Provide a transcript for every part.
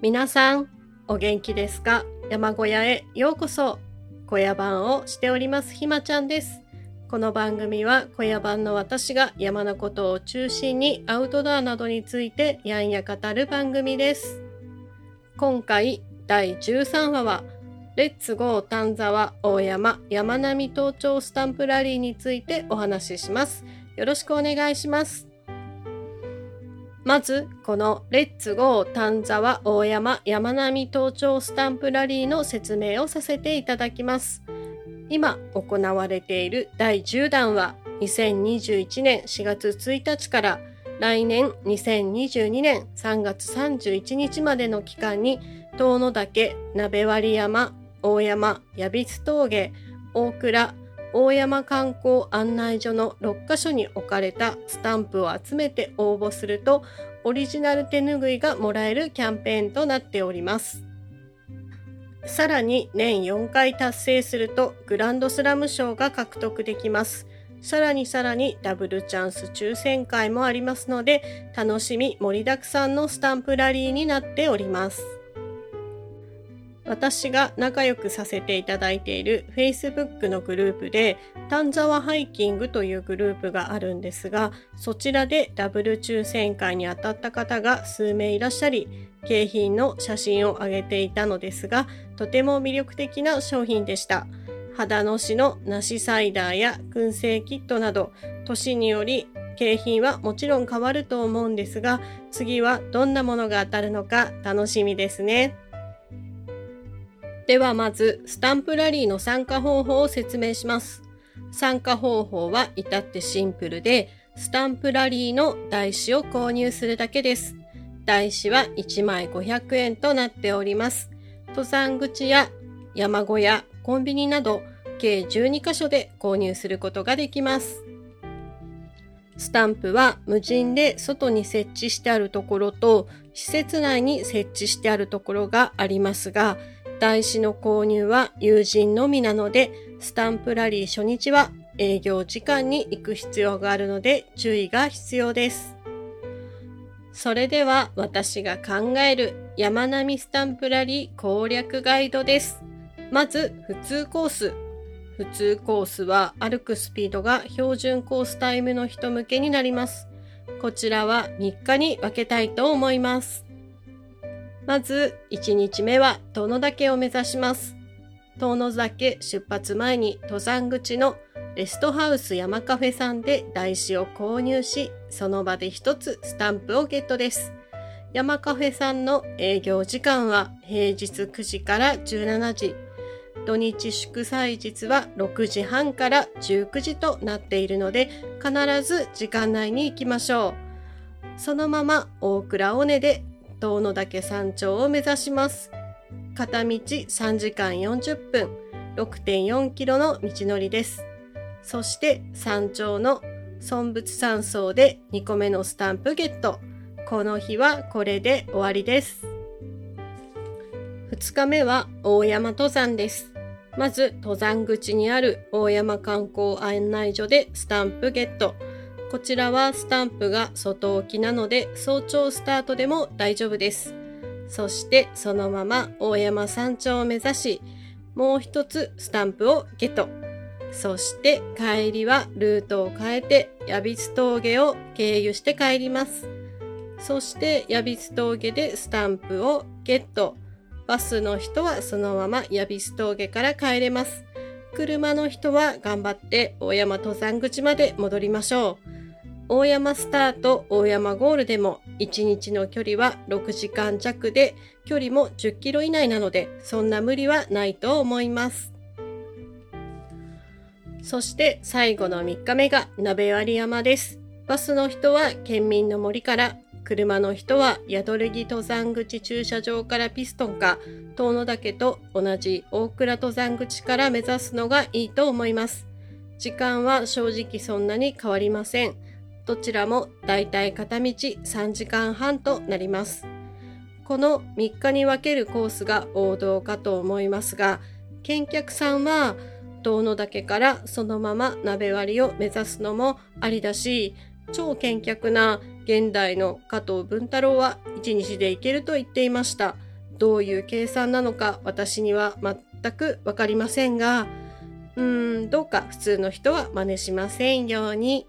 皆さん、お元気ですか？山小屋へようこそ。小屋番をしておりますひまちゃんです。この番組は小屋番の私が山のことを中心にアウトドアなどについてやんや語る番組です。今回第13話はレッツゴー丹沢大山山並登頂スタンプラリーについてお話しします。よろしくお願いします。まず、このレッツゴー丹沢大山山並登頂スタンプラリーの説明をさせていただきます。今行われている第10弾は2021年4月1日から来年2022年3月31日までの期間に遠野岳、鍋割山、大山、矢櫃峠、大倉、大山観光案内所の6カ所に置かれたスタンプを集めて応募するとオリジナル手ぬぐいがもらえるキャンペーンとなっております。さらに年4回達成するとグランドスラム賞が獲得できます。さらにさらにダブルチャンス抽選会もありますので楽しみ盛りだくさんのスタンプラリーになっております。私が仲良くさせていただいている Facebook のグループで、丹沢ハイキングというグループがあるんですが、そちらでダブル抽選会に当たった方が数名いらっしゃり、景品の写真を上げていたのですが、とても魅力的な商品でした。肌のしの梨サイダーや燻製キットなど、年により景品はもちろん変わると思うんですが、次はどんなものが当たるのか楽しみですね。ではまず、スタンプラリーの参加方法を説明します。参加方法は至ってシンプルで、スタンプラリーの台紙を購入するだけです。台紙は1枚500円となっております。登山口や山小屋、コンビニなど計12カ所で購入することができます。スタンプは無人で外に設置してあるところと施設内に設置してあるところがありますが、台紙の購入は友人のみなので、スタンプラリー初日は営業時間に行く必要があるので注意が必要です。それでは私が考える山並スタンプラリー攻略ガイドです。まず、普通コース。普通コースは歩くスピードが標準コースタイムの人向けになります。こちらは3日に分けたいと思います。まず1日目は遠野岳を目指します。遠野岳出発前に登山口のレストハウス山カフェさんで台紙を購入し、その場で一つスタンプをゲットです。山カフェさんの営業時間は平日9時から17時、土日祝祭日は6時半から19時となっているので、必ず時間内に行きましょう。そのまま大倉尾根で遠野岳山頂を目指します。片道3時間40分、6.4キロの道のりです。そして山頂の尊仏山荘で2個目のスタンプゲット。この日はこれで終わりです。2日目は大山登山です。まず登山口にある大山観光案内所でスタンプゲット。こちらはスタンプが外置きなので早朝スタートでも大丈夫です。そしてそのまま大山山頂を目指し、もう一つスタンプをゲット。そして帰りはルートを変えて矢櫃峠を経由して帰ります。そして矢櫃峠でスタンプをゲット。バスの人はそのまま矢櫃峠から帰れます。車の人は頑張って大山登山口まで戻りましょう。大山スタート、大山ゴールでも1日の距離は6時間弱で距離も10キロ以内なのでそんな無理はないと思います。そして最後の3日目が鍋割山です。バスの人は県民の森から、車の人は宿る木登山口駐車場からピストンか、遠野岳と同じ大倉登山口から目指すのがいいと思います。時間は正直そんなに変わりません。どちらもだいたい片道3時間半となります。この3日に分けるコースが王道かと思いますが、見客さんは遠野岳からそのまま鍋割りを目指すのもありだし、超見客な現代の加藤文太郎は1日でいけると言っていました。どういう計算なのか私には全くわかりませんが、うーん、どうか普通の人は真似しませんように。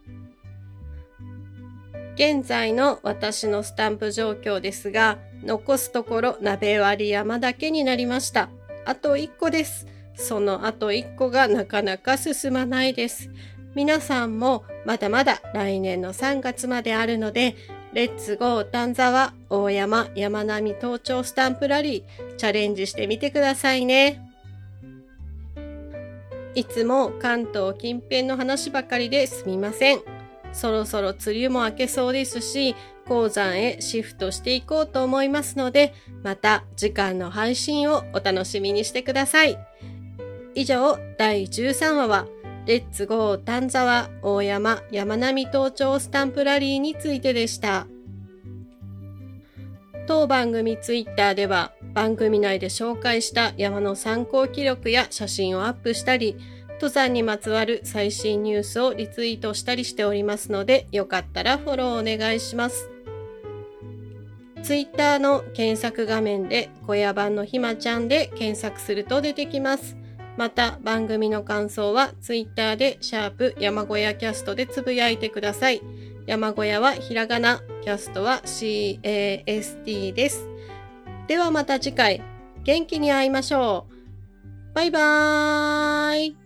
現在の私のスタンプ状況ですが、残すところ鍋割り山だけになりました。あと1個です。そのあと1個がなかなか進まないです。皆さんもまだまだ来年の3月まであるので、レッツゴー丹沢大山山並登頂スタンプラリーチャレンジしてみてくださいね。いつも関東近辺の話ばかりですみません。そろそろ梅雨も明けそうですし、鉱山へシフトしていこうと思いますので、また次回の配信をお楽しみにしてください。以上、第13話は、レッツゴー丹沢大山山並登頂スタンプラリーについてでした。当番組ツイッターでは番組内で紹介した山の参考記録や写真をアップしたり、登山にまつわる最新ニュースをリツイートしたりしておりますので、よかったらフォローお願いします。ツイッターの検索画面で小屋版のひまちゃんで検索すると出てきます。また番組の感想はツイッターでシャープ山小屋キャストでつぶやいてください。山小屋はひらがな、キャストは CAST です。ではまた次回元気に会いましょう。バイバーイ